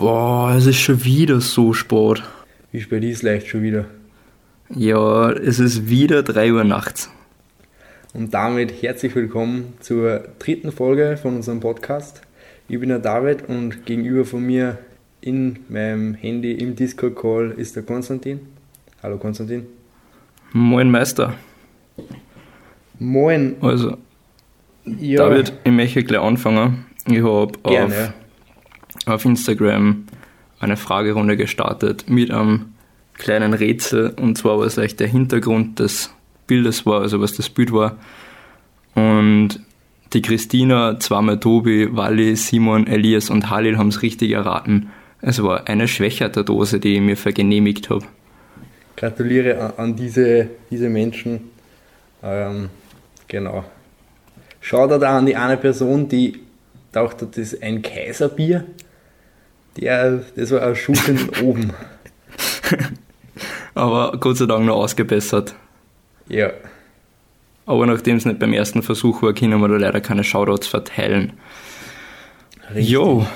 Boah, es ist schon wieder so spät. Wie spät ist leicht schon wieder? Ja, es ist wieder 3 Uhr nachts. Und damit herzlich willkommen zur dritten Folge von unserem Podcast. Ich bin der David und gegenüber von mir in meinem Handy im Discord-Call ist der Konstantin. Hallo Konstantin. Moin Meister. Moin. Also, ja. David, ich möchte gleich anfangen. Ich habe auf, auf Instagram eine Fragerunde gestartet mit einem kleinen Rätsel und zwar was eigentlich der Hintergrund des Bildes war, also was das Bild war. Und die Christina, zweimal Tobi, Wally, Simon, Elias und Halil haben es richtig erraten. Es war eine schwächerte Dose, die ich mir vergenehmigt habe. Gratuliere an, diese, diese Menschen. Ähm, genau. Schaut da an die eine Person, die dachte, das ist ein Kaiserbier. Der, das war ein Schuss oben. Aber Gott sei Dank noch ausgebessert. Ja. Aber nachdem es nicht beim ersten Versuch war, können wir da leider keine Shoutouts verteilen. Richtig. Jo.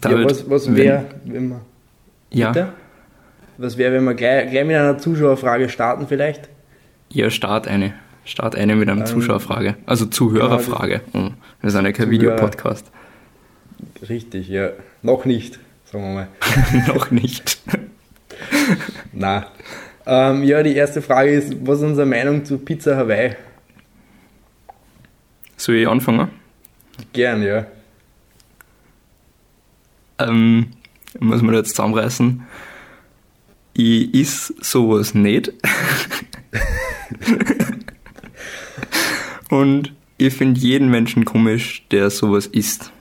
David, ja, was was wäre, wenn wir. Ja. Bitte? Was wäre, wenn wir gleich, gleich mit einer Zuschauerfrage starten, vielleicht? Ja, start eine. Start eine mit einer ähm, Zuschauerfrage. Also Zuhörerfrage. Genau, das, ist ja kein Videopodcast. Richtig, ja. Noch nicht, sagen wir mal. Noch nicht. Na. Ähm, ja, die erste Frage ist, was ist unsere Meinung zu Pizza Hawaii? Soll ich anfangen? Gern, ja. Ähm, muss man jetzt zusammenreißen. Ich is sowas nicht. Und ich finde jeden Menschen komisch, der sowas isst.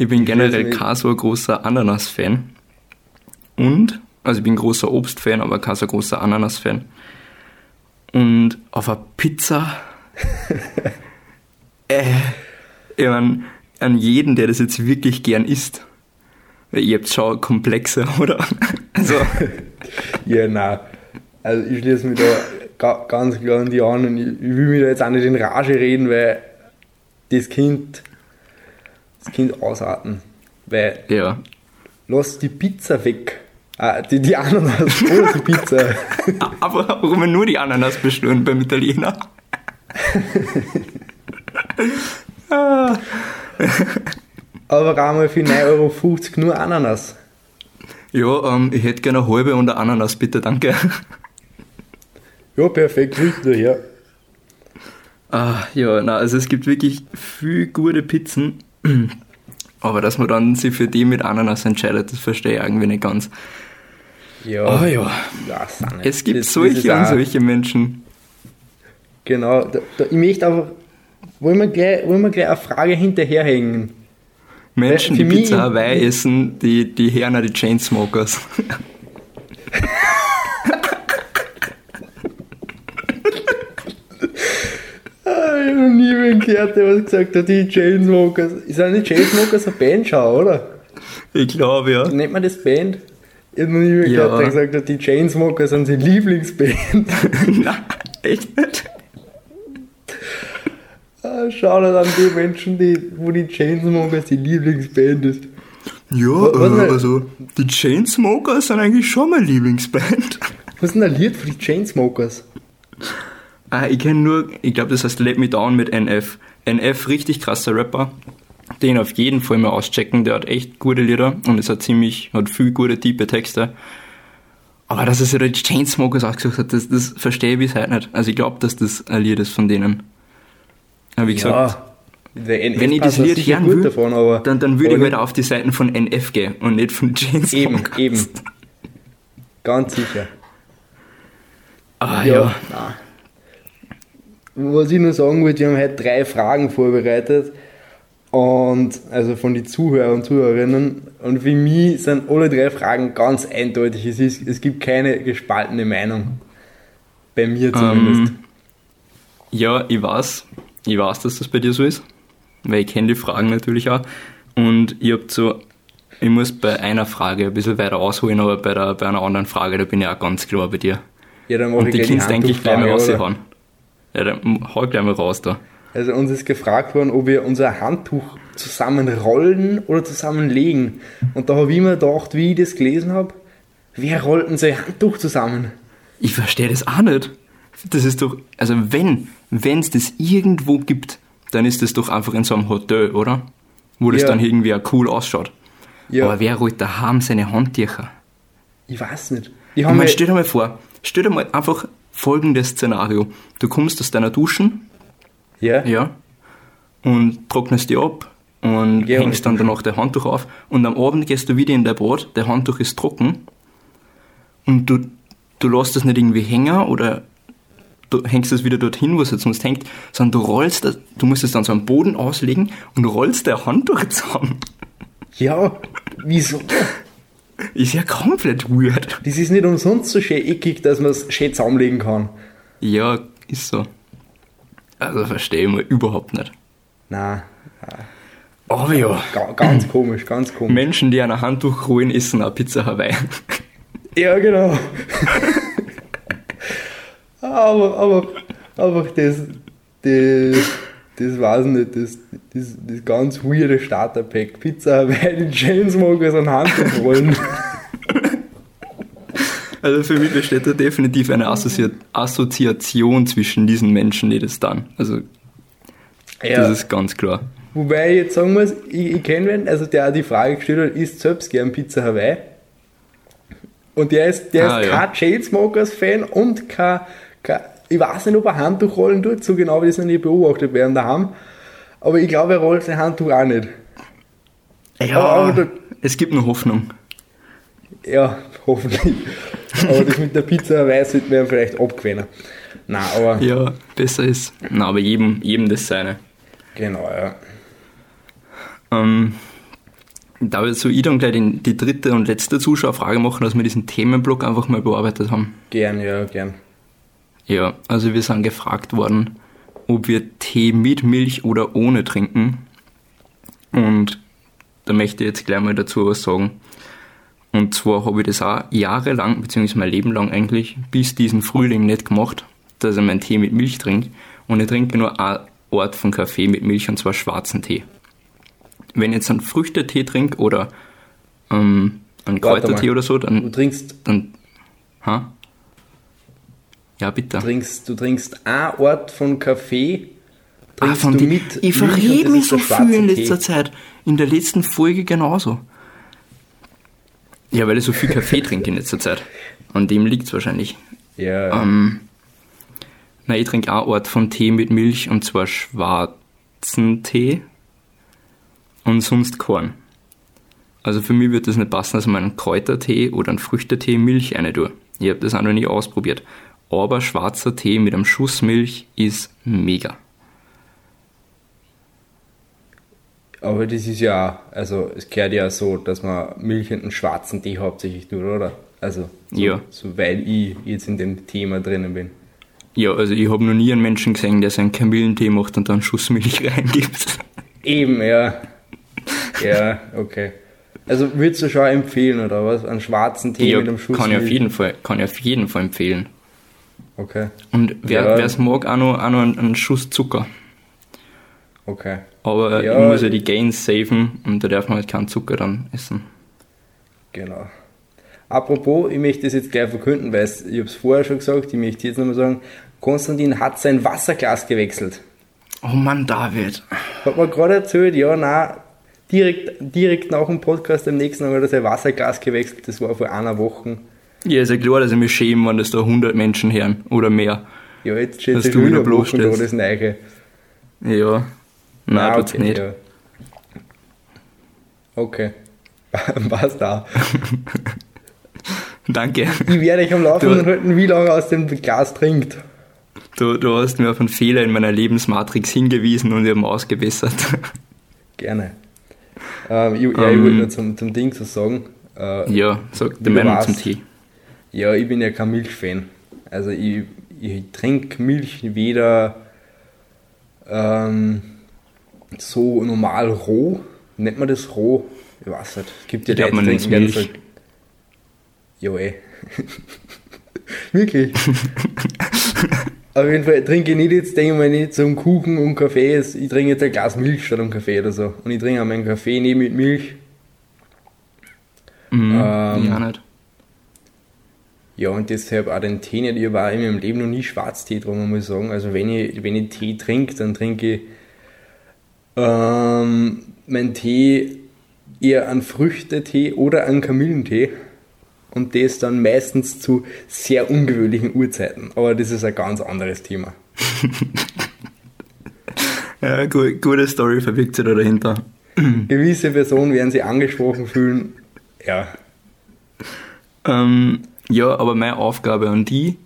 Ich bin generell kein so ein großer Ananas-Fan. Und, also ich bin großer Obst-Fan, aber kein so großer Ananas-Fan. Und auf einer Pizza, äh, ich mein, an jeden, der das jetzt wirklich gern isst. Weil ihr habt schon komplexer, oder? also. ja, nein. Also ich schließe mich da ganz klar an die an und ich, ich will mich da jetzt auch nicht in Rage reden, weil das Kind das Kind ausarten. Weil ja. lass die Pizza weg. Ah, die, die Ananas oder die Pizza. Aber warum nur die Ananas bestellen beim Italiener? Aber einmal für 9,50 Euro nur Ananas. Ja, ähm, ich hätte gerne eine halbe und eine Ananas, bitte, danke. Ja, perfekt, richtig, ja. Ah, ja, na, also es gibt wirklich viel gute Pizzen. Aber dass man dann sich für die mit Ananas entscheidet, das verstehe ich irgendwie nicht ganz. Ja. Aber ja, es gibt das, solche das und solche Menschen. Genau, da, da, ich möchte einfach, wollen wir, gleich, wollen wir gleich eine Frage hinterherhängen. Menschen, die Pizza Hawaii essen, die, die Herner, die Chainsmokers. ich noch nie wen gehört, der was gesagt hat, die Chainsmokers. Ist nicht Chainsmokers eine Bandschau, oder? Ich glaube, ja. Nennt man das Band? Ich habe noch nie wen ja. gehört, der gesagt hat, die Chainsmokers sind seine Lieblingsband. Nein, echt nicht? Ah, schau dir an die Menschen, die, wo die Chainsmokers die Lieblingsband ist. Ja, was, äh, also die Chainsmokers sind eigentlich schon meine Lieblingsband. Was ist denn ein Lied für die Chainsmokers? Ah, ich kenne nur, ich glaube, das heißt Let Me Down mit NF. NF, richtig krasser Rapper. Den auf jeden Fall mal auschecken, der hat echt gute Lieder und ist hat ziemlich, hat viel gute, tiefe Texte. Aber dass es ja die Chainsmokers auch gesagt hat, das, das verstehe ich bis heute nicht. Also ich glaube, dass das ein Lied ist von denen. Aber wie gesagt, ja, wenn ich das Lied hören will, davon, dann, dann würde ich halt auf die Seiten von NF gehen und nicht von Chainsmokers. Eben, eben. Ganz sicher. Ah ja. ja was ich nur sagen wollte, wir haben heute drei Fragen vorbereitet. Und also von den Zuhörern und Zuhörerinnen. Und für mich sind alle drei Fragen ganz eindeutig. Es, ist, es gibt keine gespaltene Meinung. Bei mir zumindest. Um, ähm, ja, ich weiß. Ich weiß, dass das bei dir so ist. Weil ich kenne die Fragen natürlich auch. Und ich habe so, ich muss bei einer Frage ein bisschen weiter ausholen, aber bei, der, bei einer anderen Frage, da bin ich auch ganz klar bei dir. Ja, dann mache ich die kannst du eigentlich gleich mal raushauen. Ja, dann hau gleich mal raus da. Also uns ist gefragt worden, ob wir unser Handtuch zusammenrollen oder zusammenlegen. Und da habe ich mir gedacht, wie ich das gelesen habe, wer rollt denn sein Handtuch zusammen? Ich verstehe das auch nicht. Das ist doch, also wenn, wenn es das irgendwo gibt, dann ist das doch einfach in so einem Hotel, oder? Wo das Ja. dann irgendwie auch cool ausschaut. Ja. Aber wer rollt daheim seine Handtücher? Ich weiß nicht. Ich haben meine, stell dir mal vor, stell dir mal einfach folgendes Szenario. Du kommst aus deiner Duschen, ja, ja, und trocknest die ab und Geh hängst dann danach dein Handtuch auf. Und am Abend gehst du wieder in dein Bad, dein Handtuch ist trocken. Und du, du lässt es nicht irgendwie hängen oder du hängst es wieder dorthin, wo es jetzt sonst hängt, sondern du rollst das, du musst es dann so am Boden auslegen und rollst dein Handtuch zusammen. ja, wieso? Ist ja komplett weird. Das ist nicht umsonst so schön eckig, dass man es schön zusammenlegen kann. Ja, ist so. Also verstehe ich mal überhaupt nicht. Nein, Aber ja. ga, ganz komisch, ganz komisch. Menschen, die an ein Handtuch rollen, essen eine Pizza Hawaii. Ja, genau. aber, aber, aber das, das, das weiß ich nicht, das, das, das ganz weirde Starterpack. Pizza Hawaii, die Chainsmokers an Handtuch rollen. Also für mich besteht da definitiv eine Assozi Assoziation zwischen diesen Menschen, die das dann. Also ja. das ist ganz klar. Wobei ich jetzt sagen muss, ich, ich kenne wen, also der die Frage gestellt hat, isst selbst gern Pizza Hawaii. Und der ist, der Ah, ist ja. kein Chainsmokers-Fan und kein, kein, ich weiß nicht, ob er Handtuch rollen tut, so genau wie das noch nie beobachtet werden daheim. Aber ich glaube, er rollt sein Handtuch auch nicht. Ja, Aber- da- es gibt noch Hoffnung. Ja, hoffentlich. aber das mit der Pizza Hawaii sollte man vielleicht abgewinnen. Nein, aber Ja, besser ist. Na, aber jedem, jedem das seine. genau, ja. Ähm, da wir so ich dann gleich die, die dritte und letzte Zuschauerfrage machen, dass wir diesen Themenblock einfach mal bearbeitet haben. Gern, ja, gern. Ja, also wir sind gefragt worden, ob wir Tee mit Milch oder ohne trinken. Und da möchte ich jetzt gleich mal dazu was sagen. Und zwar habe ich das auch jahrelang, beziehungsweise mein Leben lang eigentlich, bis diesen Frühling nicht gemacht, dass ich meinen Tee mit Milch trinke. Und ich trinke nur eine Art von Kaffee mit Milch, und zwar schwarzen Tee. Wenn ich jetzt einen Früchtetee trinke oder ähm, einen Kräutertee oder so, Du dann, trinkst, dann ha? Ja, bitte. trinkst, du trinkst ein Ort von Kaffee, Ah, von du mit ich das mich so viel in Tee. letzter Zeit. In der letzten Folge genauso. Ja, weil ich so viel Kaffee trinke in letzter Zeit. An dem liegt es wahrscheinlich. Ja, Ähm, na, ich trinke auch Art von Tee mit Milch und zwar schwarzen Tee und sonst Korn. Also für mich wird das nicht passen, dass man einen Kräutertee oder einen Früchtetee Milch rein tue. Ich habe das auch noch nie ausprobiert. Aber schwarzer Tee mit einem Schuss Milch ist mega. aber das ist ja, auch- also es gehört ja so, dass man Milch und einen schwarzen Tee hauptsächlich tut, oder? Also, so, Ja. so weil ich jetzt in dem Thema drinnen bin. Ja, also ich habe noch nie einen Menschen gesehen, der seinen Kamillentee macht und dann einen Schuss Milch reingibt. Eben, ja. Ja, okay. Also würdest du schon empfehlen, oder was? Einen schwarzen Tee Ja, mit einem Schuss kann ich auf Milch? jeden Fall, kann ich auf jeden Fall empfehlen. Okay, Und wer Ja. es mag, auch noch, auch noch einen, einen Schuss Zucker. okay. Aber Ja. ich muss ja die Gains saven und da darf man halt keinen Zucker dann essen. Genau. Apropos, ich möchte das jetzt gleich verkünden, weil ich habe es vorher schon gesagt, ich möchte jetzt nochmal sagen, Konstantin hat sein Wasserglas gewechselt. Oh Mann, David. Hat mir gerade erzählt, ja, nein, direkt, direkt nach dem Podcast am nächsten Tag hat er sein Wasserglas gewechselt, das war vor einer Woche. Ja, ist ja klar, dass ich mich schäme, wenn das da 100 Menschen hören oder mehr. Ja, jetzt steht es wieder Wochen da, das Neue. Ja. Nein, Ah, tut's nicht. Ja. Okay. Passt da. Danke. Ich werde euch am Laufenden Du- halten, wie lange aus dem Glas trinkt. Du, du hast mir auf einen Fehler in meiner Lebensmatrix hingewiesen und ich habe ihn ausgebessert. Gerne. Ähm, ich, ja, ich wollte Ähm. nur zum, zum Ding so sagen. Äh, Ja, sag die Meinung zum Tee. Ja, ich bin ja kein Milchfan. Also ich, ich trinke Milch weder ähm, so normal roh. Nennt man das roh? Ich weiß nicht. Es gibt ja Leute, die trinken Milch. Jo, ey. Wirklich. Auf jeden Fall trinke ich nicht jetzt, denke ich mal, nicht zum Kuchen und Kaffee. Ich trinke jetzt ein Glas Milch statt einem Kaffee oder so. Und ich trinke auch meinen Kaffee nicht mit Milch. Mhm, Ähm, ja, nicht. Ja, und deshalb auch den Tee nicht. Ich war in meinem Leben noch nie Schwarztee drum, muss ich sagen. Also wenn ich, wenn ich Tee trinke, dann trinke ich ähm, meinen Tee eher einen Früchtetee oder einen Kamillentee. Und das dann meistens zu sehr ungewöhnlichen Uhrzeiten. Aber das ist ein ganz anderes Thema. Ja, gu gute Story verbirgt sich da dahinter. Gewisse Personen werden sich angesprochen fühlen. Ja, Ähm, ja, aber meine Aufgabe an die,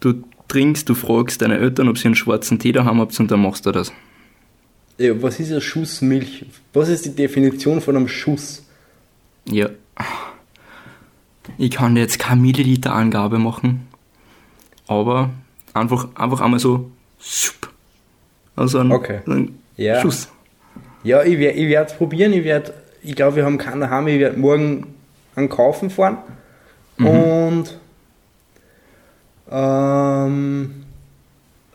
du trinkst, du fragst deine Eltern, ob sie einen schwarzen Tee daheim haben und dann machst du das. Ja, was ist ein Schuss Milch? Was ist die Definition von einem Schuss? Ja. Ich kann dir jetzt keine Milliliter-Angabe machen, aber einfach, einfach einmal so, also ein, Okay. ein Ja. Schuss. Ja, ich werde ich werde es probieren. Ich, werd, ich glaube, wir haben keinen daheim. Ich werde morgen an Kaufen fahren. Und ähm,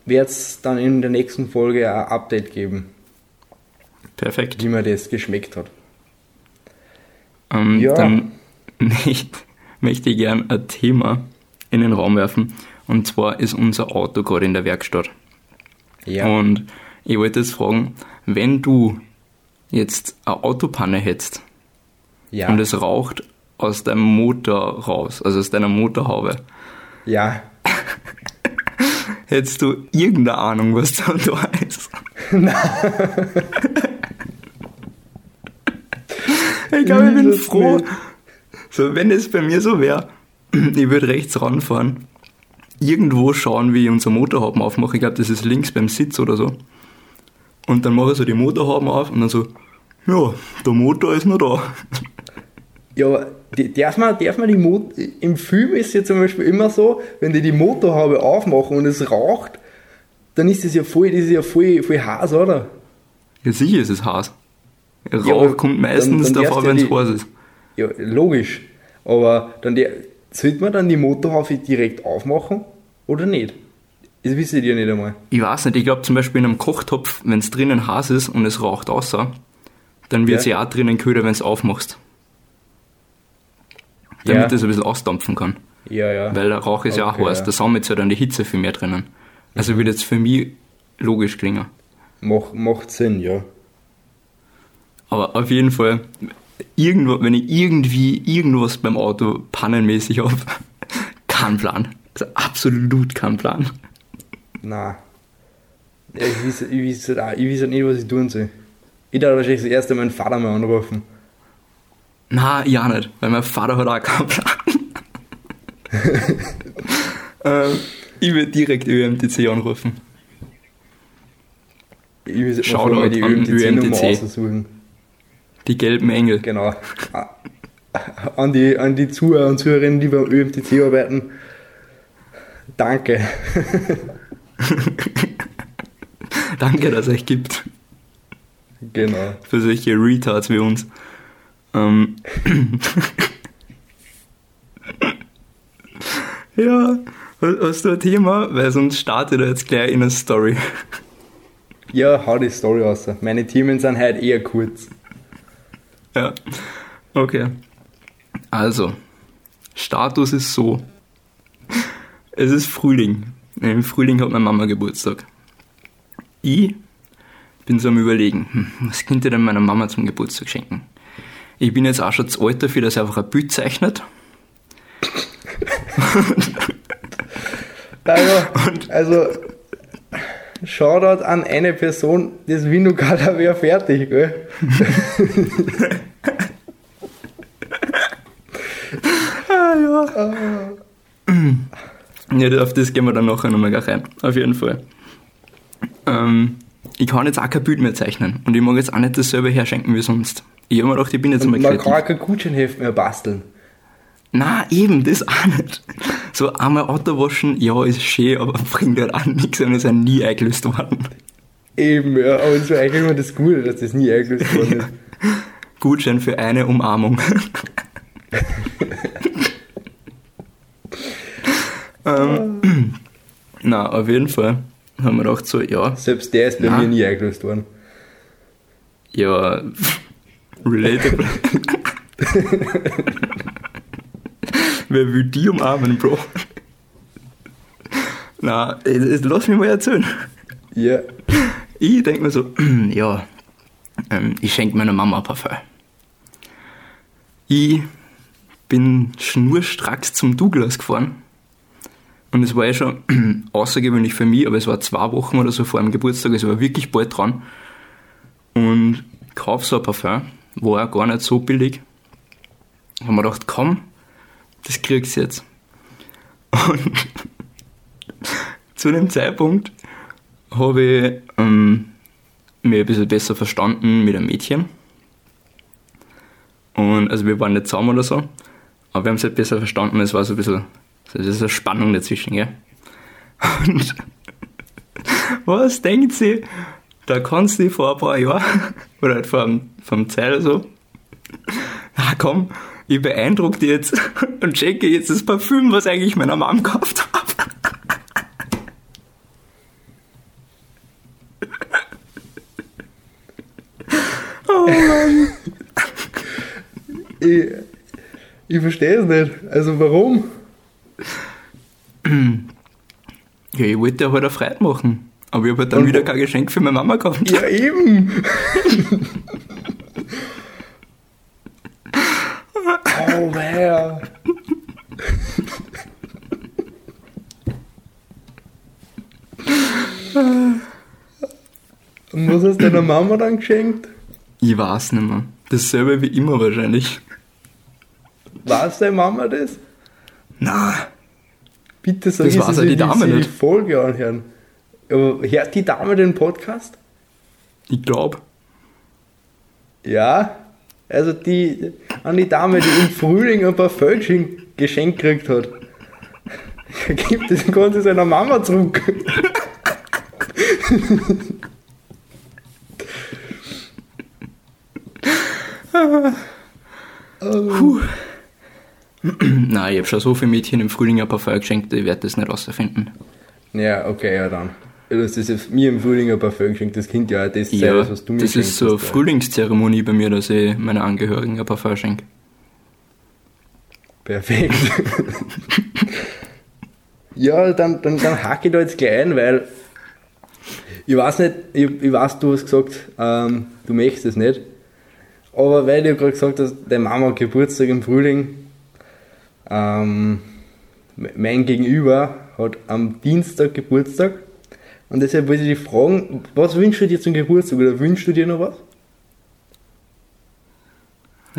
werde es dann in der nächsten Folge ein Update geben, Perfekt. wie mir das geschmeckt hat. Ähm, Ja. Dann möchte, möchte ich gern ein Thema in den Raum werfen. Und zwar ist unser Auto gerade in der Werkstatt. Ja. Und ich wollte jetzt fragen, wenn du jetzt eine Autopanne hättest ja. und es raucht aus deinem Motor raus, also aus deiner Motorhaube, ja. hättest du irgendeine Ahnung, was da da ist? ich glaube, ich bin froh. So, wenn es bei mir so wäre, ich würde rechts ranfahren, irgendwo schauen, wie ich unser Motorhaben aufmache. Ich glaube, das ist links beim Sitz oder so. Und dann mache ich so die Motorhaben auf und dann so, ja, der Motor ist noch da. Ja, aber die- darf man, darf man die Mot im Film ist ja zum Beispiel immer so, wenn die die Motorhaube aufmachen und es raucht, dann ist das ja voll, das ist ja voll, voll heiß, oder? Ja, sicher ist es heiß. Rauch Ja, kommt dann- meistens dann davor, darfst wenn es heiß ist. Ja, logisch. Aber dann der, sollte man dann die Motorhaube direkt aufmachen oder nicht? Das wisst ihr ja nicht einmal. Ich weiß nicht, ich glaube zum Beispiel in einem Kochtopf, wenn es drinnen heiß ist und es raucht außer, dann wird es Ja. ja auch drinnen kühler, wenn es aufmachst. Damit Ja. es ein bisschen ausdampfen kann. Ja, ja. Weil der Rauch ist ja auch Okay, heiß, ja. da sammelt ja dann die Hitze viel mehr drinnen. Also wird jetzt für mich logisch klingen. Mach, macht Sinn, ja. Aber auf jeden Fall, irgendwo, wenn ich irgendwie irgendwas beim Auto pannenmäßig habe, kein Plan. Also absolut kein Plan. Nein. Ja, ich weiß, ich, weiß, halt ich weiß halt nicht, was ich tun soll. Ich darf wahrscheinlich das erste Mal meinen Vater mal anrufen. Na, ja nicht, weil mein Vater hat auch keinen Plan. ähm, ich würde direkt ÖMTC anrufen. Ich will vorher mal die ÖMTC. aussuchen. Die gelben Engel. Genau. An die, an die Zuhörer und Zuhörerinnen, die beim ÖMTC arbeiten. Danke. Danke, dass es euch gibt. Genau. Für solche Retards wie uns. Ähm. ja, hast du ein Thema? Weil sonst startet er jetzt gleich in eine Story. Ja, hau die Story raus. Meine Themen sind heute eher kurz. Ja, okay. Also, Status ist so. Es ist Frühling. Im Frühling hat meine Mama Geburtstag. Ich bin so am überlegen, hm, was könnte ich denn meiner Mama zum Geburtstag schenken? Ich bin jetzt auch schon zu alt dafür, dass sie einfach ein Bild zeichnet. Also, also Shoutout an eine Person, das Vinogala wäre fertig, gell? Ja, auf das gehen wir dann nachher nochmal gleich rein. Auf jeden Fall. Ähm, ich kann jetzt auch kein Bild mehr zeichnen. Und ich mag jetzt auch nicht dasselbe herschenken wie sonst. Ich habe mir gedacht, ich bin jetzt mal Und man kreativ. kann kein Gutscheinheft mehr basteln. Na, eben, das auch nicht. So einmal Auto waschen, ja, ist schön, aber bringt halt auch nichts und ist ja nie eingelöst worden. Eben, ja, aber es war eigentlich immer das Gute, dass das nie eingelöst worden ist. Gutschein für eine Umarmung. ähm, Na, auf jeden Fall haben wir gedacht so, ja, Selbst der ist bei Na. mir nie eingelöst worden. ja, relatable. Wer will die umarmen, Bro? Na, jetzt- lass mich mal erzählen. Ja. Ich denke mir so, ja, ähm, ich schenke meiner Mama ein Parfum. Ich bin schnurstracks zum Douglas gefahren. Und es war ja schon außergewöhnlich für mich, aber es war zwei Wochen oder so vor dem Geburtstag, also war wirklich bald dran. Und kauf so ein Parfum, war gar nicht so billig. Haben wir gedacht, komm, das kriegst du jetzt. Und zu dem Zeitpunkt habe ich ähm, mich ein bisschen besser verstanden mit einem Mädchen. Und also wir waren nicht zusammen oder so, aber wir haben es halt besser verstanden. Es war so ein bisschen, das ist eine Spannung dazwischen, gell? Und was denkt sie? Da kannst du vor ein paar Jahren, oder halt einem Zeit oder so, ah komm, ich beeindrucke dich jetzt und schenke jetzt das Parfüm, was eigentlich meiner Mom gekauft habe. Ich, ich verstehe es nicht. Also warum? Ja, ich wollte ja halt eine Freude machen. Aber ich habe halt dann Und wieder kein Geschenk für meine Mama gekauft. Ja, eben. oh, wer? Und was hast du deiner Mama dann geschenkt? Ich weiß nicht mehr. Dasselbe wie immer wahrscheinlich. Weiß deine Mama das? Na, Bitte sag Das weiß sie die Dame die nicht. Folge anhören. Aber hört die Dame den Podcast? ich glaube. Ja. Also die, an die Dame, die im Frühling ein paar Völkchen geschenkt gekriegt hat. Gibt das Ganze seiner Mama zurück. Nein, ich habe schon so viele Mädchen im Frühling ein Parfum geschenkt, ich werde das nicht rausfinden. Ja, okay, ja dann. Das jetzt mir im Frühling ein paar Völkchen geschenkt, das Kind ja das Ja, sein, was du mir das ist so eine hast. Frühlingszeremonie bei mir, dass ich meine Angehörigen ein Parfum schenke. Perfekt. ja, dann, dann, dann hake ich da jetzt gleich ein, weil ich weiß nicht, ich, ich weiß, du hast gesagt, ähm, du möchtest es nicht. Aber weil du gerade gesagt hast, deine Mama hat Geburtstag im Frühling, ähm, mein Gegenüber hat am Dienstag Geburtstag. Und deshalb wollte ich dich fragen, was wünschst du dir zum Geburtstag oder wünschst du dir noch was?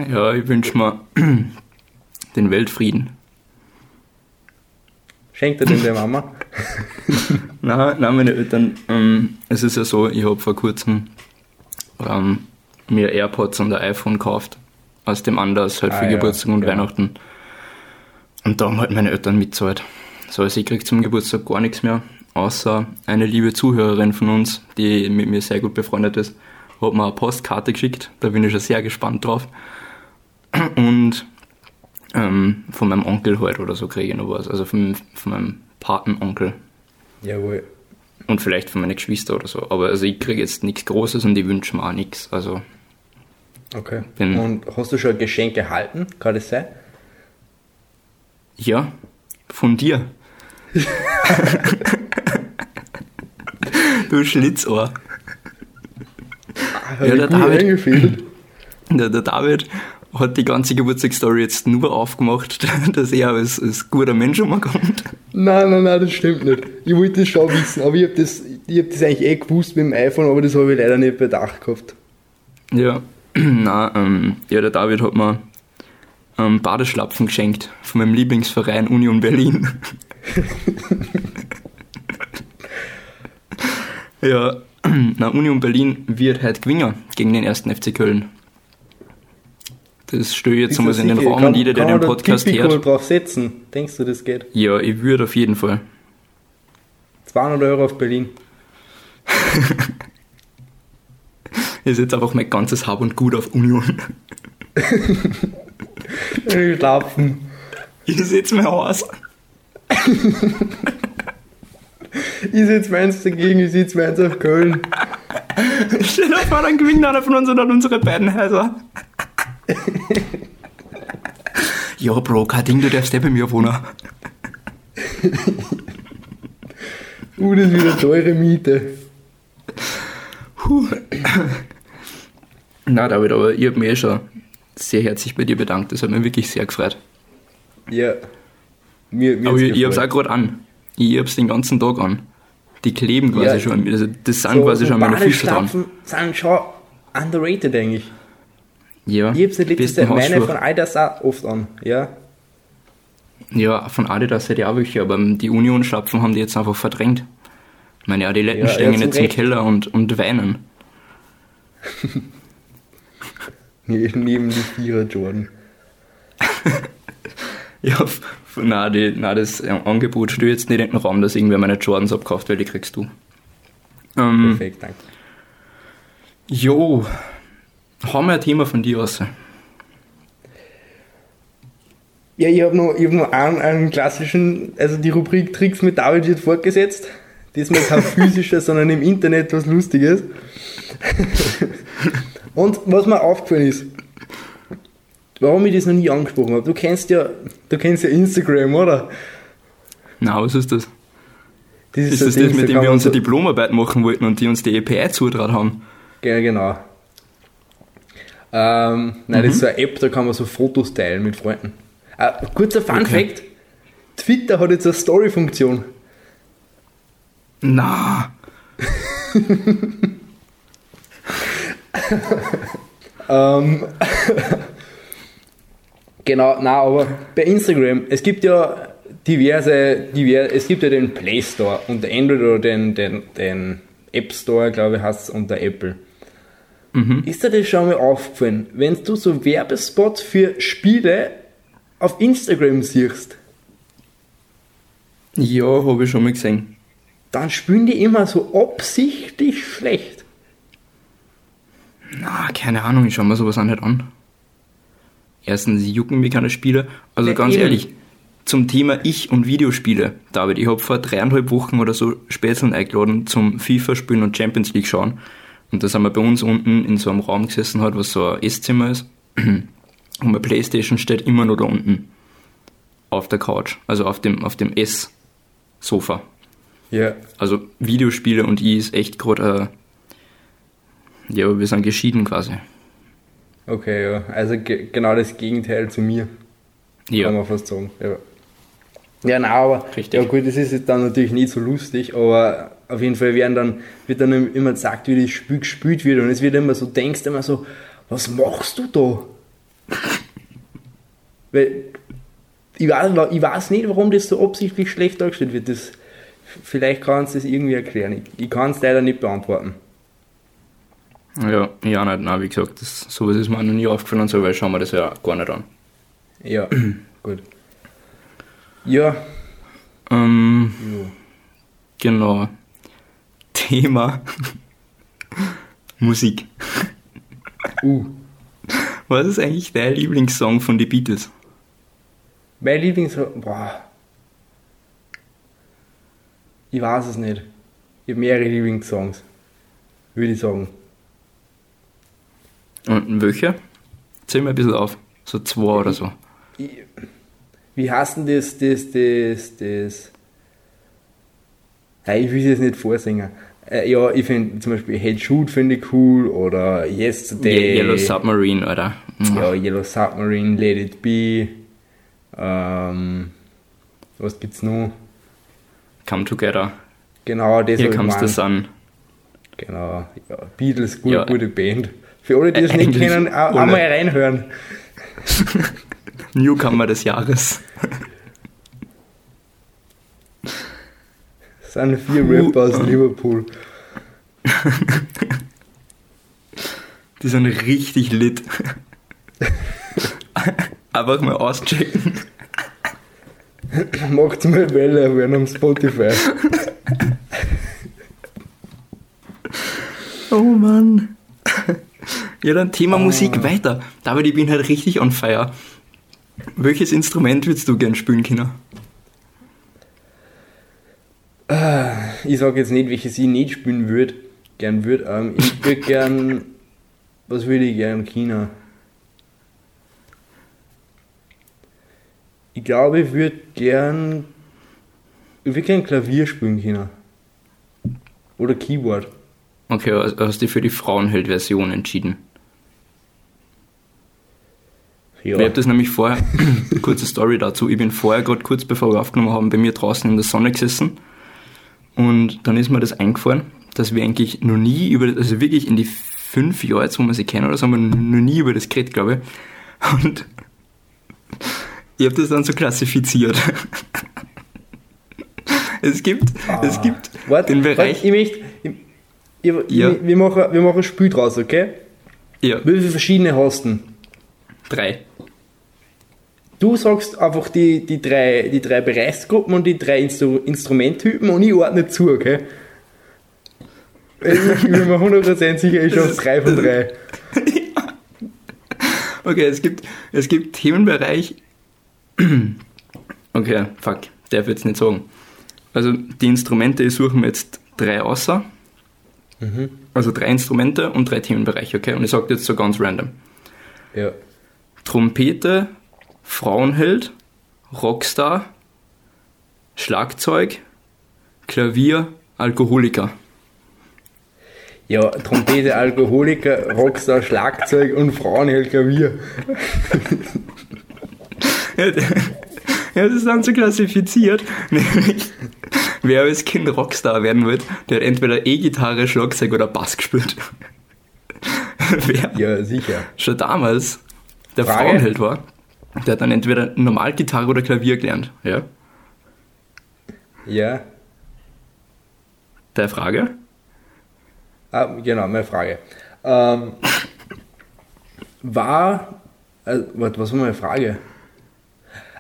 Ja, ich wünsche mir den Weltfrieden. Schenkt er denn der Mama? Nein, nein, meine Eltern, ähm, es ist ja so, ich habe vor kurzem ähm, mir AirPods und ein iPhone gekauft. Aus dem Anlass halt Ah, für ja, Geburtstag und genau. Weihnachten. Und da haben halt meine Eltern mitzahlt. So, also ich krieg zum Geburtstag gar nichts mehr, außer eine liebe Zuhörerin von uns, die mit mir sehr gut befreundet ist, hat mir eine Postkarte geschickt. Da bin ich schon sehr gespannt drauf. Und ähm, von meinem Onkel halt oder so kriege ich noch was. Also von, von meinem Patenonkel Jawohl. und vielleicht von meinen Geschwistern oder so. Aber also ich kriege jetzt nichts Großes und ich wünsche mir auch nichts. Also Okay. Und hast du schon ein Geschenk erhalten? Kann das sein? ja, von dir. du Schlitzohr. Hat Ja, der David. Der, der David hat die ganze Geburtstagsstory jetzt nur aufgemacht, dass er als, als guter Mensch umkommt. Nein, nein, nein, das stimmt nicht. Ich wollte das schon wissen, aber ich habe das, ich hab das eigentlich eh gewusst mit dem iPhone, aber das habe ich leider nicht bedacht gehabt. Ja, na, ähm, ja, der David hat mir ähm, Badeschlapfen geschenkt von meinem Lieblingsverein Union Berlin. Ja, na, Union Berlin wird heute gewinnen gegen den ersten FC Köln. Das stelle ich jetzt einmal in den? Raum Kann- und jeder, der kann den Podcast hört. drauf setzen? Denkst du, das geht? Ja, ich würde auf jeden Fall. 200 Euro auf Berlin. Ich setze einfach mein ganzes Hab und Gut auf Union. Schlafen. Ich setze mein Haus. ich setze meins dagegen, ich setze meins auf Köln. Stell dir vor, dann gewinnt einer von uns und hat unsere beiden Häuser. ja, Bro, kein Ding, du darfst eh bei mir wohnen. Uh, das ist wieder teure Miete. Puh. Na, David, aber ich habe mich eh schon sehr herzlich bei dir bedankt. Das hat mich wirklich sehr gefreut. Ja. Mir, mir aber ich, ich hab's gefallen. auch gerade an. Ich hab's den ganzen Tag an. Die kleben quasi Ja. schon an mir. Also das sind quasi schon meine Füße dran. Badestapfen sind schon underrated eigentlich. Ja, Ich hab's nicht letzte besten Zeit, meine von Adidas auch oft an. Ja. Ja, von Adidas hätte ich auch welche, aber die Union-Schlapfen haben die jetzt einfach verdrängt. Meine Adiletten Ja, stehen ja, jetzt im Recht. Keller und, und weinen. Neben die Vierer Jordan. Ja, nein, die, nein, das äh, Angebot steht jetzt nicht in den Raum, dass irgendwer meine Jordans abkauft, weil die kriegst du. Ähm, Perfekt, danke. jo, haben wir ein Thema von dir aus? Ja, ich habe noch, ich hab noch einen, einen klassischen, also die Rubrik Tricks mit David wird fortgesetzt. Diesmal kein physischer, sondern im Internet was Lustiges. Und was mir aufgefallen ist, warum ich das noch nie angesprochen habe, du kennst ja, du kennst ja Instagram, oder? Na, was ist das? Das Ist so das das, Ding, mit dem wir unsere Diplomarbeit machen wollten und die uns die EPI zutraut haben? Ja, genau. Ähm, nein, Mhm. das ist so eine App, da kann man so Fotos teilen mit Freunden. Äh, kurzer Fun Okay. Fact: Twitter hat jetzt eine Story-Funktion. Na, Ähm, genau, na, aber bei Instagram, es gibt ja diverse, diver, es gibt ja den Play Store unter Android oder den, den, den App Store, glaube ich, heißt es unter Apple. Ist dir das schon mal aufgefallen, wenn du so Werbespots für Spiele auf Instagram siehst, ja, habe ich schon mal gesehen. dann spielen die immer so absichtlich schlecht. Na, keine Ahnung, ich schau mir sowas auch nicht an. Erstens jucken mich keine Spiele. Also Ja, ganz eben. ehrlich, zum Thema Ich und Videospiele, David, ich habe vor dreieinhalb Wochen oder so Spätzeln eingeladen zum FIFA spielen und Champions League schauen. Und da sind wir bei uns unten in so einem Raum gesessen, halt, was so ein Esszimmer ist. Und meine Playstation steht immer noch da unten. Auf der Couch. Also auf dem, auf dem Ess-Sofa. Ja. Also Videospiele und ich ist echt gerade, äh, ja, wir sind geschieden quasi. Okay, ja. Also ge genau das Gegenteil zu mir. Kann Ja, man fast sagen. Ja, ja nein, aber Richtig. ja gut, das ist jetzt dann natürlich nicht so lustig, aber auf jeden Fall werden dann, wird dann immer gesagt, wie das Spiel gespielt wird und es wird immer so, denkst immer so, was machst du da? Weil ich weiß, ich weiß nicht, warum das so absichtlich schlecht dargestellt wird. Das, vielleicht kannst du das irgendwie erklären. Ich, ich kann es leider nicht beantworten. Ja, ja, nicht, nein, wie gesagt, das, sowas ist mir noch nie aufgefallen und so, weil schauen wir das ja gar nicht an. Ja, gut. Ja, Ähm, jo. genau. Thema Musik. uh. Was ist eigentlich dein Lieblingssong von den Beatles? Mein Lieblings... Boah. Ich weiß es nicht. Ich habe mehrere Lieblingssongs. Würde ich sagen. Und welche? Zähl mir ein bisschen auf. So zwei oder so. Wie heißt denn das, das, das, das... Nein, ich will es jetzt nicht vorsingen. Äh, ja, ich finde zum Beispiel Head Shoot finde ich cool oder Yesterday. Yellow Submarine, oder? Ja, Yellow Submarine, Let It Be. Ähm, was gibt's noch? Come Together. Genau, das ich comes the sun. Genau, ja. Beatles, gut, Ja. gute Band. Für alle, die es nicht Eigentlich kennen, auch, mal reinhören. Newcomer des Jahres. Das sind vier Rapper aus. Liverpool. Die sind richtig lit. Einfach mal auschecken. Macht's mal Welle, hören am Spotify. Oh Mann. Ja, dann Thema Musik weiter. David, ich bin halt richtig on fire. Welches Instrument würdest du gern spielen können? ich sage jetzt nicht, welches ich nicht spielen würde, gern würde. Ähm, ich würde gern, was würde ich gern China? Ich glaube, ich würde gern, ich würde gern Klavier spielen China. Oder Keyboard. Okay, also hast du dich für die Frauenheld-Version entschieden. Ja. Ich habe das nämlich vorher, kurze Story dazu, ich bin vorher gerade kurz bevor wir aufgenommen haben, bei mir draußen in der Sonne gesessen und dann ist mir das eingefallen, dass wir eigentlich noch nie über, also wirklich in die fünf Jahre jetzt, wo wir sie kennen oder so, haben wir noch nie über das geredet, glaube ich. Und ich habe das dann so klassifiziert. Es gibt, es gibt Warte, den Bereich, ich möchte, ich, ich, Ja. wir, wir, machen, wir machen ein Spiel draus, okay? ja, Wie viele verschiedene hast du? drei. Du sagst einfach die, die, drei, die drei Bereichsgruppen und die drei Instru Instrumenttypen und ich ordne zu, okay? Also ich bin mir 100% sicher, ich schaffe drei von drei. Okay, es gibt, es gibt Themenbereich. Okay, fuck, darf ich jetzt nicht sagen. Also die Instrumente, ich suche mir jetzt drei außer. Also drei Instrumente und drei Themenbereiche, okay? Und ich sage jetzt so ganz random. Ja. Trompete, Frauenheld, Rockstar, Schlagzeug, Klavier, Alkoholiker. Ja, Trompete, Alkoholiker, Rockstar, Schlagzeug und Frauenheld Klavier. Ja, das ist dann so klassifiziert. Nämlich, wer als Kind Rockstar werden wird, der hat entweder E-Gitarre, Schlagzeug oder Bass gespielt. wer Ja, sicher. schon damals der Frage? Frauenheld war, der hat dann entweder normal Gitarre oder Klavier gelernt. Ja, Ja. der Frage. Ah, genau, meine Frage. Ähm, war, warte, was war meine Frage?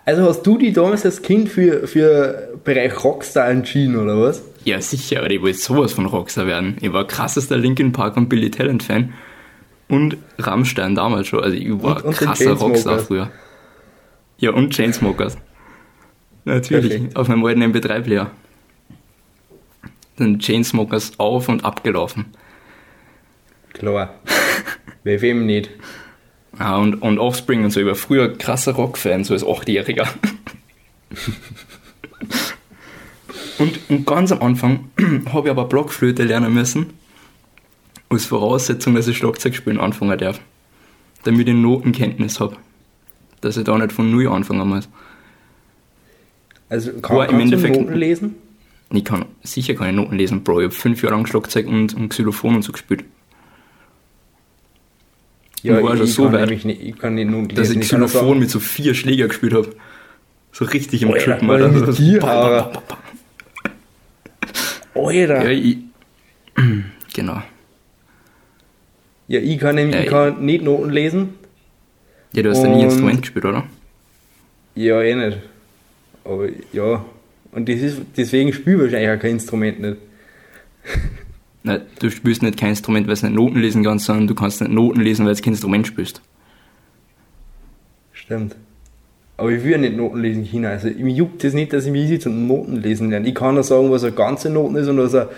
Also hast du dich damals als Kind für, für Bereich Rockstar entschieden, oder was? Ja, sicher, aber ich wollte sowas von Rockstar werden. Ich war krassester Linkin Park und Billy Talent Fan. Und Rammstein damals schon. Also ich war Und- und krasser. Rockstar früher. Ja, und Chainsmokers. Natürlich, Perfekt. auf meinem alten MP3-Player. Dann Chainsmokers auf und abgelaufen. Klar. Bei wem nicht? Ah, und, und Offspring und so. Ich war früher krasser Rockfan, so als Achtjähriger. und, und ganz am Anfang habe ich aber Blockflöte lernen müssen. Als Voraussetzung, dass ich Schlagzeug spielen anfangen darf. Damit ich Notenkenntnis habe. Dass ich da nicht von Null anfangen muss. Also kann, War im Endeffekt- Noten lesen? Ich kann sicher keine Noten lesen, Bro. Ich habe fünf Jahre lang Schlagzeug und, und Xylophon und so gespielt. Ja, ich, ich so kann weit, nicht, ich kann nicht Noten Dass lesen. ich Ich Xylophon sagen, mit so vier Schläger gespielt habe. So richtig im Trippen. Alter, Alter. mit So- dir, Alter. Ja, Ja, ich, genau. ich kann nämlich Ja, ich kann nicht Noten lesen. Ja, du hast ja nie Instrument gespielt, oder? Ja, eh nicht. Aber ja. Und das ist, deswegen spiele ich wahrscheinlich auch kein Instrument nicht. Nein, du spielst nicht kein Instrument, weil du nicht Noten lesen kannst, sondern du kannst nicht Noten lesen, weil du kein Instrument spielst. Stimmt. Aber ich will ja nicht Noten lesen in China. Also mir juckt das nicht, dass ich mich sitze und Noten lesen lerne. Ich kann nur sagen, was eine ganze Noten ist und was eine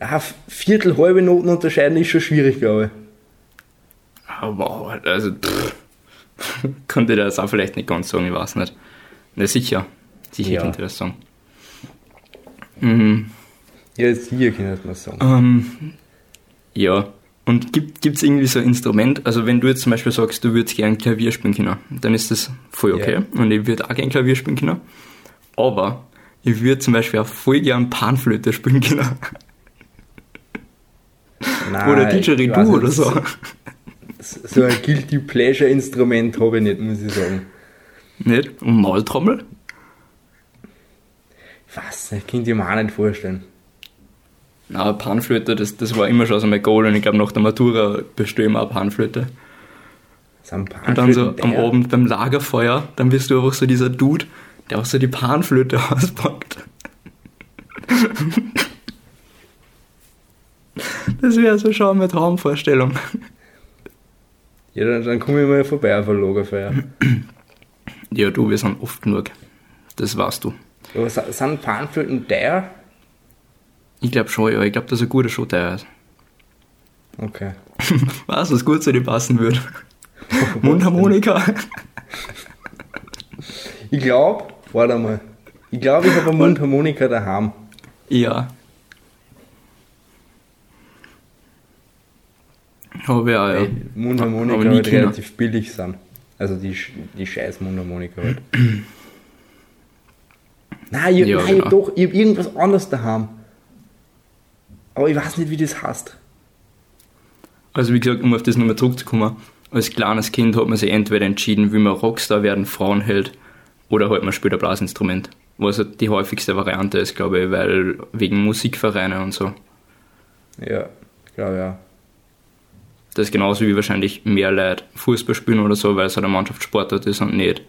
ja, Viertel, halbe Noten unterscheiden ist schon schwierig, glaube ich. Aber, also, pff, konnte ich das auch vielleicht nicht ganz sagen, ich weiß nicht. Na, sicher. Sicher Ja. könnte ich das sagen. Mhm. Ja, sicher das mal sagen. Ähm, ja. Und gibt es irgendwie so ein Instrument, also wenn du jetzt zum Beispiel sagst, du würdest gern Klavier spielen können, dann ist das voll okay. Ja. Und ich würde auch gern Klavier spielen können. Aber ich würde zum Beispiel auch voll gern Panflöte spielen können. Nein, oder Didgeridoo oder so. So ein Guilty Pleasure Instrument habe ich nicht, muss ich sagen. Nicht? Und Maultrommel? Was? Das könnte ich mir auch nicht vorstellen. Na, Panflöte, das, das war immer schon so mein Goal und ich glaube nach der Matura wir auch Panflöte. Und dann so am. Abend beim Lagerfeuer, dann bist du einfach so dieser Dude, der auch so die Panflöte auspackt. Das wäre so schon eine Traumvorstellung. Ja, dann, dann komme ich mal vorbei auf ein Lagerfeuer. Ja, du, wir sind oft genug. Das weißt du. Aber sind Panflöten teuer? Ich glaube schon, ja. Ich glaube, dass er guter Showteier ist. Okay. Was, was gut zu dir passen würde. Mundharmonika. Ich glaube, warte mal. Ich glaube, ich habe eine Mundharmonika daheim. ja. Habe ich auch, ja. Mundharmonika halt Kinder. relativ billig sind. Also die, die scheiß Mundharmonika halt. Nein, ich, Ja, nein, ich genau. doch, ich hab irgendwas anderes daheim. Aber ich weiß nicht, wie das heißt. Also wie gesagt, um auf das nochmal zurückzukommen, als kleines Kind hat man sich entweder entschieden, wie man Rockstar werden, Frauenheld, oder halt man spielt ein Blasinstrument. Was halt die häufigste Variante ist, glaube ich, weil wegen Musikvereine und so. Ja, ich glaube ja. Das ist genauso wie wahrscheinlich mehr Leute Fußball spielen oder so, weil es halt ein Mannschaftssportart ist und nicht.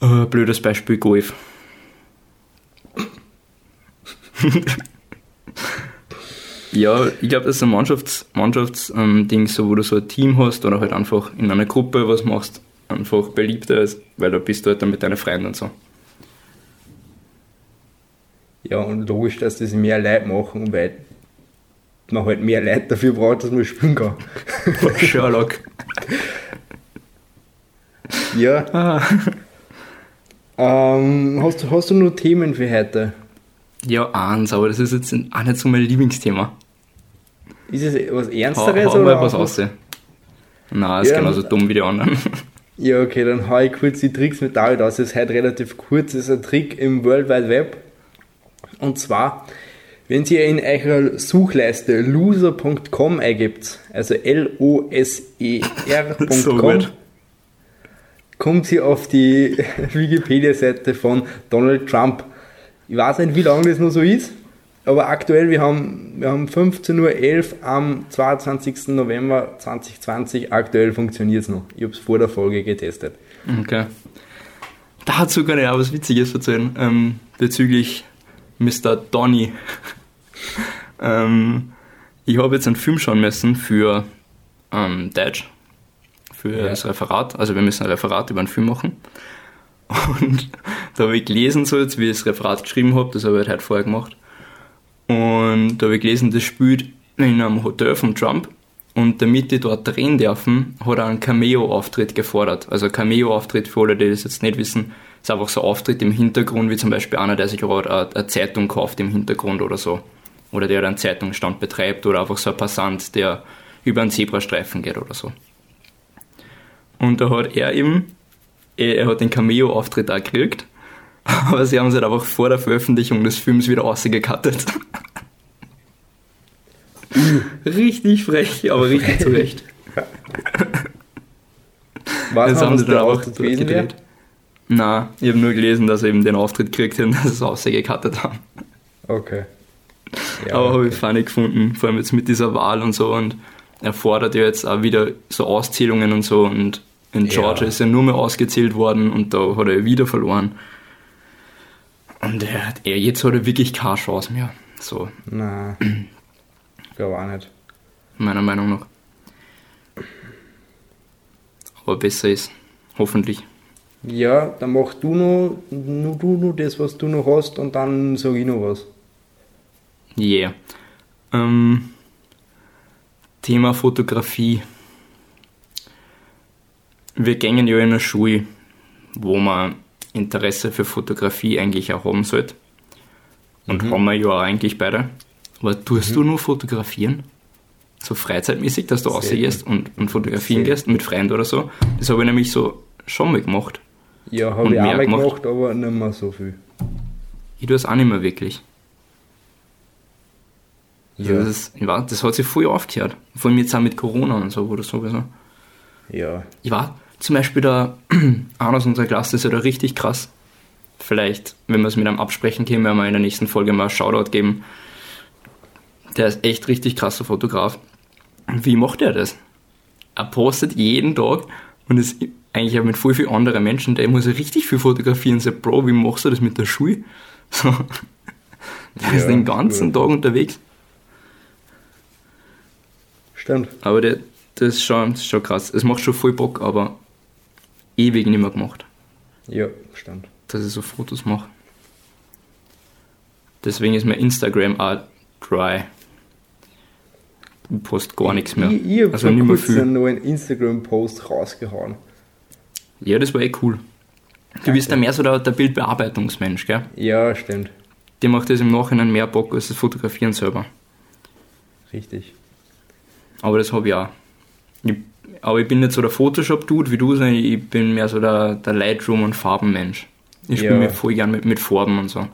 Äh, blödes Beispiel Golf. ja, ich glaube, das ist ein Mannschafts, Mannschafts ähm, Ding, so, wo du so ein Team hast oder halt einfach in einer Gruppe was machst, einfach beliebter ist, weil da bist du halt dann mit deinen Freunden und so. Ja, und logisch, dass das mehr Leute machen, weil man halt mehr Leute dafür braucht, dass man spielen kann. Sherlock. Ja. Ah. Ähm, hast, du- hast du nur Themen für heute? Ja, eins, aber das ist jetzt auch nicht so mein Lieblingsthema. Ist es was Ernsteres hau mal oder? was raus. Nein, ist Ja. genauso dumm wie die anderen. Ja, okay, dann hau ich kurz die Tricks mit David aus. Das ist heute relativ kurz. Das ist ein Trick im World Wide Web. Und zwar, wenn ihr in eurer Suchleiste loser.com eingibt, also So L-O-S-E-R.com, kommt ihr auf die Wikipedia-Seite von Donald Trump. Ich weiß nicht, wie lange das noch so ist, aber aktuell, wir haben, wir haben 15.11 Uhr am 22. November 2020. Aktuell funktioniert es noch. Ich habe es vor der Folge getestet. Okay. Dazu kann ich auch was Witziges erzählen, ähm, bezüglich Mr. Donny. ähm, ich habe jetzt einen Film schauen müssen für ähm, Deutsch, für Ja. das Referat. Also wir müssen ein Referat über einen Film machen. Und da habe ich gelesen, so jetzt, wie ich das Referat geschrieben habe, das habe ich halt heute vorher gemacht. Und da habe ich gelesen, das spielt in einem Hotel von Trump. Und damit die dort drehen dürfen, hat er einen Cameo-Auftritt gefordert. Also Cameo-Auftritt, für alle, die das jetzt nicht wissen, ist einfach so ein Auftritt im Hintergrund, wie zum Beispiel einer, der sich gerade eine Zeitung kauft im Hintergrund oder so. Oder der einen Zeitungsstand betreibt oder einfach so ein Passant, der über einen Zebrastreifen geht oder so. Und da hat er eben, er hat den Cameo-Auftritt auch gekriegt, aber sie haben es halt einfach vor der Veröffentlichung des Films wieder rausgekattet. richtig frech, aber richtig zurecht. Was Jetzt haben sie dann Auftritt gewesen wäre? Na, ich habe nur gelesen, dass sie eben den Auftritt gekriegt haben, dass sie es rausgekattet haben. Okay. Ja, aber habe okay. ich funny gefunden, vor allem jetzt mit dieser Wahl und so und er fordert ja jetzt auch wieder so Auszählungen und so und in Ja. Georgia ist er nur mehr ausgezählt worden und da hat er wieder verloren. Und er hat, er, jetzt hat er wirklich keine Chance mehr. So, Nein. Ich glaube auch nicht. meiner Meinung nach. Aber besser ist, hoffentlich. Ja, dann mach du noch, nur du noch das, was du noch hast und dann sag ich noch was. Yeah. Ähm, Thema Fotografie. Wir gängen ja in einer Schule, wo man Interesse für Fotografie eigentlich auch haben sollte. Und haben wir ja auch eigentlich beide. Aber tust du nur fotografieren? So freizeitmäßig, dass du rausgehst und, und fotografieren Selten. gehst mit Freunden oder so? Das habe ich nämlich so schon mal gemacht. Ja, habe ich auch mehr mal gemacht? gemacht, aber nicht mehr so viel. Ich tue es auch nicht mehr wirklich. Also Ja. das, ist, das hat sich voll aufgehört. Vor allem jetzt auch mit Corona und so oder sowieso. Ja. Ich war zum Beispiel da, einer aus unserer Klasse ist ja da richtig krass. Vielleicht, wenn wir es mit einem absprechen können, werden wir in der nächsten Folge mal einen Shoutout geben. Der ist echt richtig krasser Fotograf. Wie macht er das? Er postet jeden Tag und ist eigentlich auch mit voll vielen anderen Menschen, der muss ja richtig viel fotografieren. Sagt, Bro, wie machst du das mit der Schule? So. Der ist Ja, den ganzen gut. Tag unterwegs. Stimmt. Aber der, das, ist schon, das ist schon krass. Es macht schon voll Bock, aber ewig nicht mehr gemacht, Ja, stimmt. dass ich so Fotos mache. Deswegen ist mein Instagram auch dry. Ich post gar nichts mehr. Ich, ich habe also vor kurzem einen Instagram-Post rausgehauen. Ja, das war eh cool. Du bist ja mehr so der, der Bildbearbeitungsmensch, gell? Ja, stimmt. Dir macht das im Nachhinein mehr Bock als das Fotografieren selber. Richtig. Aber das habe ich auch. Ich, aber ich bin nicht so der Photoshop-Dude wie du, sondern ich bin mehr so der, der Lightroom- und Farbenmensch. Ich spiele Ja. mir voll gern mit, mit Farben und so.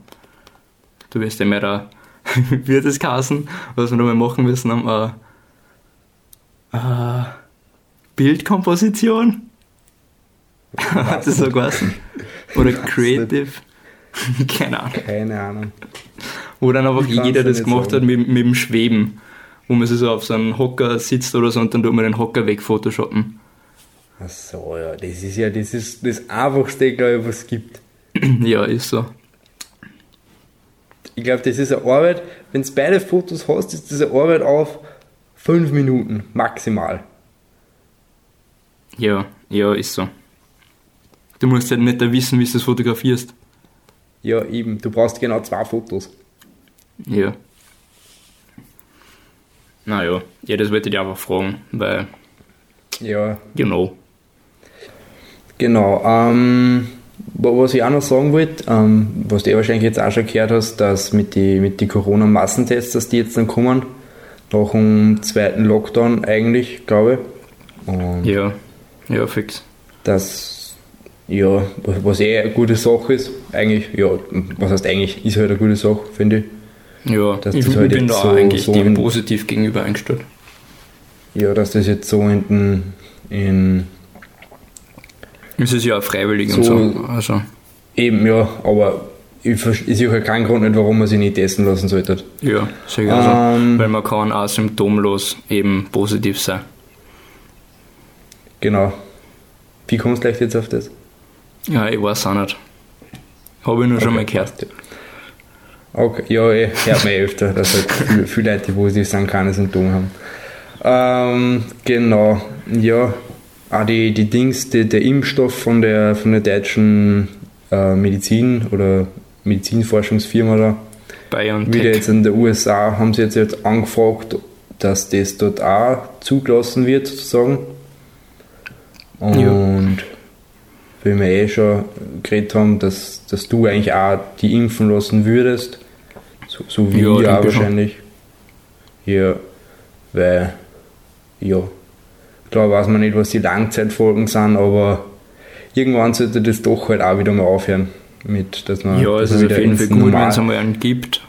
Du wirst ja mehr der, wie hat das geheißen, was wir nochmal machen müssen, haben, äh, äh, Bildkomposition? hat das so geheißen? Oder Creative? Keine Ahnung. Keine Ahnung. Wo dann einfach jeder das gemacht sagen. hat mit, mit dem Schweben. Wo man sich so auf so einen Hocker sitzt oder so und dann tut man den Hocker wegphotoshoppen. Ach so, ja, das ist ja das, ist das Einfachste, glaube ich, was es gibt. ja, ist so. Ich glaube, das ist eine Arbeit, wenn du beide Fotos hast, ist das eine Arbeit auf fünf Minuten maximal. Ja, ja, ist so. Du musst halt nicht wissen, wie du das fotografierst. Ja, eben, du brauchst genau zwei Fotos. Ja. Naja, ja, das wollte ich einfach fragen, weil, Ja, you know. Genau. Ähm, wa- was ich auch noch sagen wollte, ähm, was du eh wahrscheinlich jetzt auch schon gehört hast, dass mit den mit die Corona-Massentests, dass die jetzt dann kommen, nach dem zweiten Lockdown eigentlich, glaube ich. Und Ja, ja, fix. das, ja, was, was eh eine gute Sache ist, eigentlich, ja, was heißt eigentlich, ist halt eine gute Sache, finde ich. Ja, Dass ich, halt bin da auch so- eigentlich so dem positiv gegenüber eingestellt. Ja, dass das jetzt so in, den- in Es ist ja auch freiwillig So- und so. Also, eben, ja, aber ich, ich sehe halt keinen Grund nicht, warum man sich nicht testen lassen sollte. ja, sicher also, Ähm. weil man kann auch symptomlos eben positiv sein. Genau. Wie kommst du gleich jetzt auf das? Ja, ich weiß auch nicht. Habe ich nur schon mal gehört. Ja. Okay, ja, eh, hört man eh öfter, dass halt viele, viele Leute, die positiv sind, keine Symptome haben. Ähm, genau, ja, auch die, die Dings, die, der Impfstoff von der, von der deutschen äh, Medizin oder Medizinforschungsfirma da, Bayern wieder jetzt in den USA, haben sie jetzt, jetzt angefragt, dass das dort auch zugelassen wird, sozusagen. Und wie wir eh schon geredet haben, dass, dass du eigentlich auch die impfen lassen würdest. So, so wie Ja, ich auch denke schon. wahrscheinlich. Ja, weil, ja, klar weiß man nicht, was die Langzeitfolgen sind, aber irgendwann sollte das doch halt auch wieder mal aufhören. Mit, dass man, Ja, es ist auf jeden Fall gut, wenn es einmal einen gibt.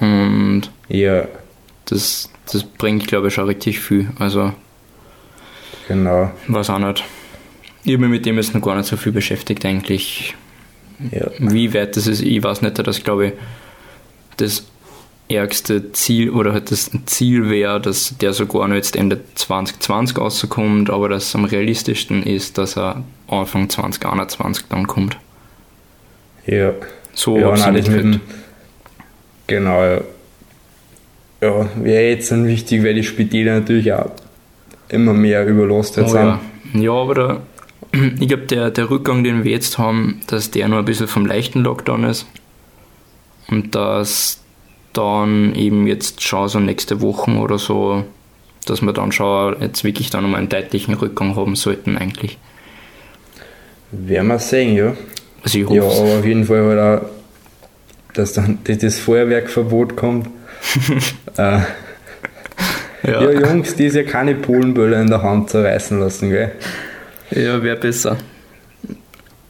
Und Ja, das, das bringt, glaube ich, schon richtig viel. Also, genau. weiß auch nicht. Ich habe mich mit dem jetzt noch gar nicht so viel beschäftigt, eigentlich. Ja. Wie weit das ist, ich weiß nicht, dass, glaube ich, das ärgste Ziel oder halt das Ziel wäre, dass der sogar noch jetzt Ende 2020 rauskommt, aber dass es am realistischsten ist, dass er Anfang 2021 dann kommt. Ja. So ja, nein, das mit dem, Genau, ja. Ja, wäre jetzt dann wichtig, weil die Spitäler natürlich auch immer mehr überlastet Oh, sind. ja. ja, aber der, ich glaube, der, der Rückgang, den wir jetzt haben, dass der nur ein bisschen vom leichten Lockdown ist und dass dann eben jetzt schon so nächste Wochen oder so, dass wir dann schon jetzt wirklich dann nochmal einen deutlichen Rückgang haben sollten eigentlich. Werden wir sehen, ja. Also ich Ja, hoffe aber auf jeden Fall halt auch, dass dann das- Feuerwerkverbot kommt. äh, ja, ja. ja, Jungs, die ist ja keine Polenböller in der Hand zerreißen lassen, gell? ja wäre besser.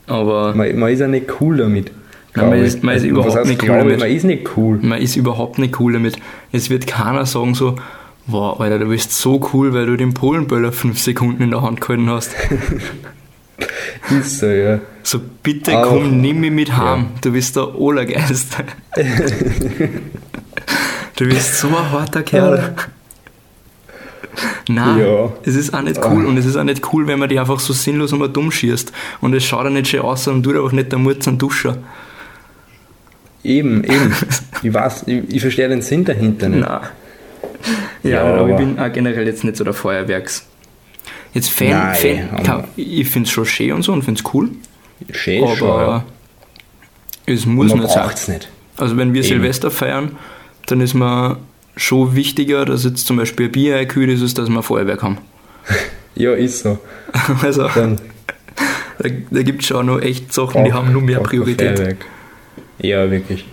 Aber Man, man ist ja nicht cool damit. Nein, man ist- man ist Was überhaupt nicht cool damit. Man ist nicht cool. man ist überhaupt nicht cool damit. Es wird keiner sagen so, wow, Alter, du bist so cool, weil du den Polenböller fünf Sekunden in der Hand gehalten hast. Ist so, ja. So, bitte Auch- komm, nimm mich mit heim. Du bist der Olergeist. du bist so ein harter Kerl. Nein, Ja. es ist auch nicht cool. Und es ist auch nicht cool, wenn man die einfach so sinnlos einmal dumm schießt. Und es schaut auch nicht schön aus und tut einfach nicht der Mut zum Duscher. Eben, eben. ich weiß, ich, ich verstehe den Sinn dahinter nicht. Nein. Ja, Ja, aber ich aber- bin auch generell jetzt nicht so der Feuerwerks. Jetzt Fan, Nein, Fan aber- kann, ich finde es schon schön und so und finde es cool. Schön schon, ja. Aber es muss Man nicht sein. nicht. Also wenn wir Eben. Silvester feiern, dann ist mir schon wichtiger, dass jetzt zum Beispiel ein Bier gekühlt ist, dass wir Feuerwerk haben. Ja, ist so. Also Dann da, da gibt es schon noch echt Sachen, die haben nur mehr man Priorität. Feuerwerk. Ja, wirklich.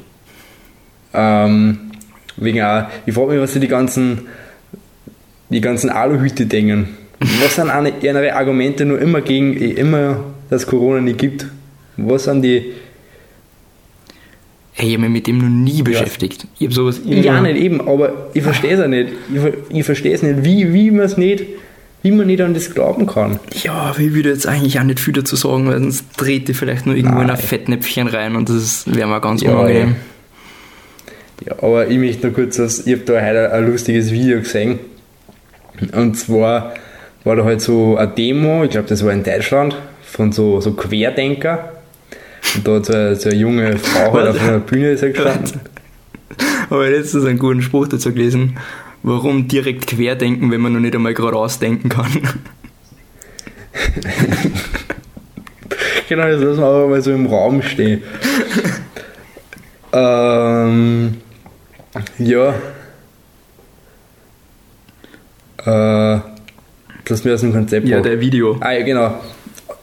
Ähm, wegen auch, ich frage mich, was sie die ganzen, die ganzen Aluhüte denken. Was sind eine, ihre Argumente nur immer gegen, eh, immer, dass Corona nicht gibt? Was sind die, Hey, ich habe mich mit dem noch nie beschäftigt. Ich habe sowas immer... ja nicht eben, aber ich verstehe es auch nicht. Ich, ich verstehe es nicht, wie, wie man es nicht, wie man nicht an das glauben kann. Ja, aber ich würde jetzt eigentlich auch nicht viel dazu sagen, weil sonst dreht die vielleicht nur irgendwo in ein Nein. Fettnäpfchen rein und das wäre mal ganz Ja, unangenehm. Ja, aber ich möchte noch kurz, was, ich habe da heute ein lustiges Video gesehen. Und zwar war da halt so eine Demo, ich glaube, das war in Deutschland, von so, so Querdenker. Und da hat so eine, so eine junge Frau halt auf einer Bühne ist gestanden. Aber letztens einen guten Spruch dazu gelesen. Warum direkt querdenken, wenn man noch nicht einmal geradeaus denken kann? Genau, das lassen wir aber mal so im Raum stehen. ähm, ja. Äh, das mir aus dem Konzept Ja, gebracht. der Video. Ah ja, genau.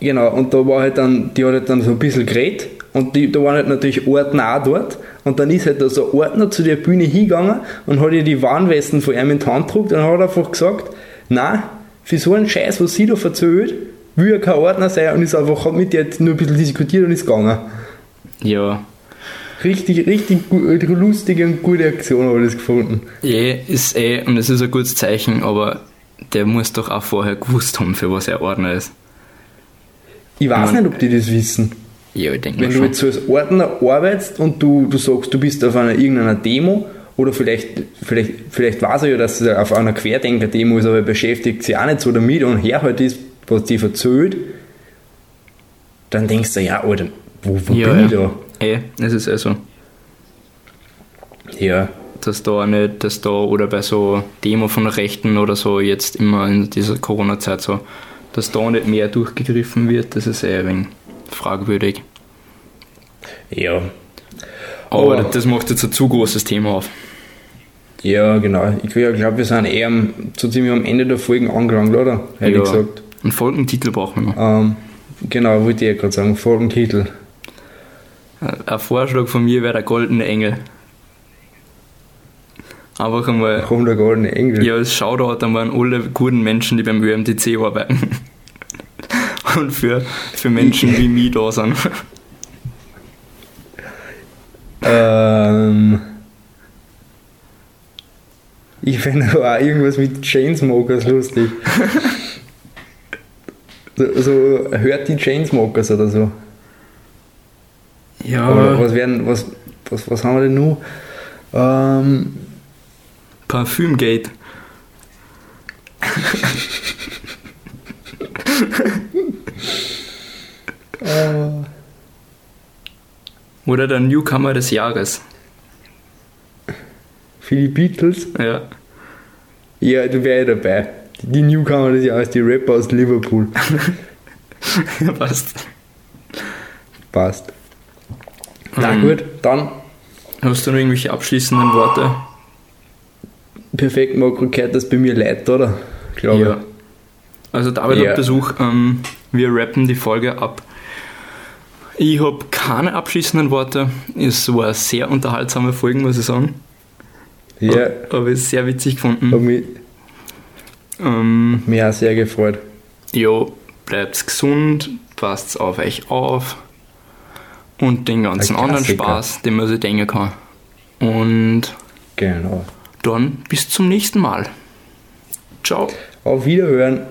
Genau, und da war halt dann, die hat halt dann so ein bisschen geredet und die, da waren halt natürlich Ordner auch dort und dann ist halt da so ein Ordner zu der Bühne hingegangen und hat ihr die Warnwesten von ihm in die Hand gedruckt und hat einfach gesagt, na, für so einen Scheiß, was sie da verzählt, will er kein Ordner sein und ist einfach, hat mit jetzt nur ein bisschen diskutiert und ist gegangen. Ja. Richtig, richtig gu- lustige und gute Aktion habe ich das gefunden. Eh, ist eh, und es ist ein gutes Zeichen, aber der muss doch auch vorher gewusst haben, für was er Ordner ist. Ich weiß Ja. nicht, ob die das wissen. Ja, ich denke Wenn du schon. jetzt so als Ordner arbeitest und du, du sagst, du bist auf einer irgendeiner Demo oder vielleicht, vielleicht, vielleicht weiß er ja, dass er auf einer Querdenker-Demo ist, aber er beschäftigt sich auch nicht so damit und hört halt das, was die verzählt, dann denkst du, ja, Alter, wo, wo Ja, bin ich ja. da? Eh, es ist eh so. Ja, dass da nicht, dass da oder bei so Demo von Rechten oder so jetzt immer in dieser Corona-Zeit so, dass da nicht mehr durchgegriffen wird, das ist eher ein wenig fragwürdig. ja. Aber Aber- das macht jetzt ein zu großes Thema auf. Ja, genau. Ich glaube, wir sind eher am, so ziemlich am Ende der Folgen angelangt, oder? Hätte Ja. ich gesagt. Einen Folgentitel brauchen wir noch. Ähm, genau, wollte ich ja gerade sagen, Folgentitel. Ein Vorschlag von mir wäre der goldene Engel. Einfach einmal, Warum der goldene Engel? ja, es Shoutout einmal an alle guten Menschen, die beim ÖMTC arbeiten. Und für, für Menschen wie mich da sind. Ähm, ich finde aber auch irgendwas mit Chainsmokers lustig. so, so hört die Chainsmokers oder so. Ja, Oder was werden, was, was, was haben wir denn noch? Ähm, Parfümgate. äh, Oder der Newcomer des Jahres. für die Beatles? Ja. Ja, du wärst dabei. Die Newcomer des Jahres, die Rapper aus Liverpool. Passt. Passt. Na Ähm, gut, dann Hast du noch irgendwelche abschließenden Worte? perfekt, Marco, gehört das bei mir leid, oder? Glaube Ja. Also David Ja. hat Besuch. Ähm, wir rappen die Folge ab. Ich habe keine abschließenden Worte. Es war eine sehr unterhaltsame Folge, muss ich sagen. Ja, Habe ich sehr witzig gefunden. mich, Ähm, mich auch sehr gefreut. ja, bleibt gesund, passt auf euch auf und den ganzen anderen. Spaß, den man sich denken kann. Und Genau. dann bis zum nächsten Mal. Ciao. Auf Wiederhören.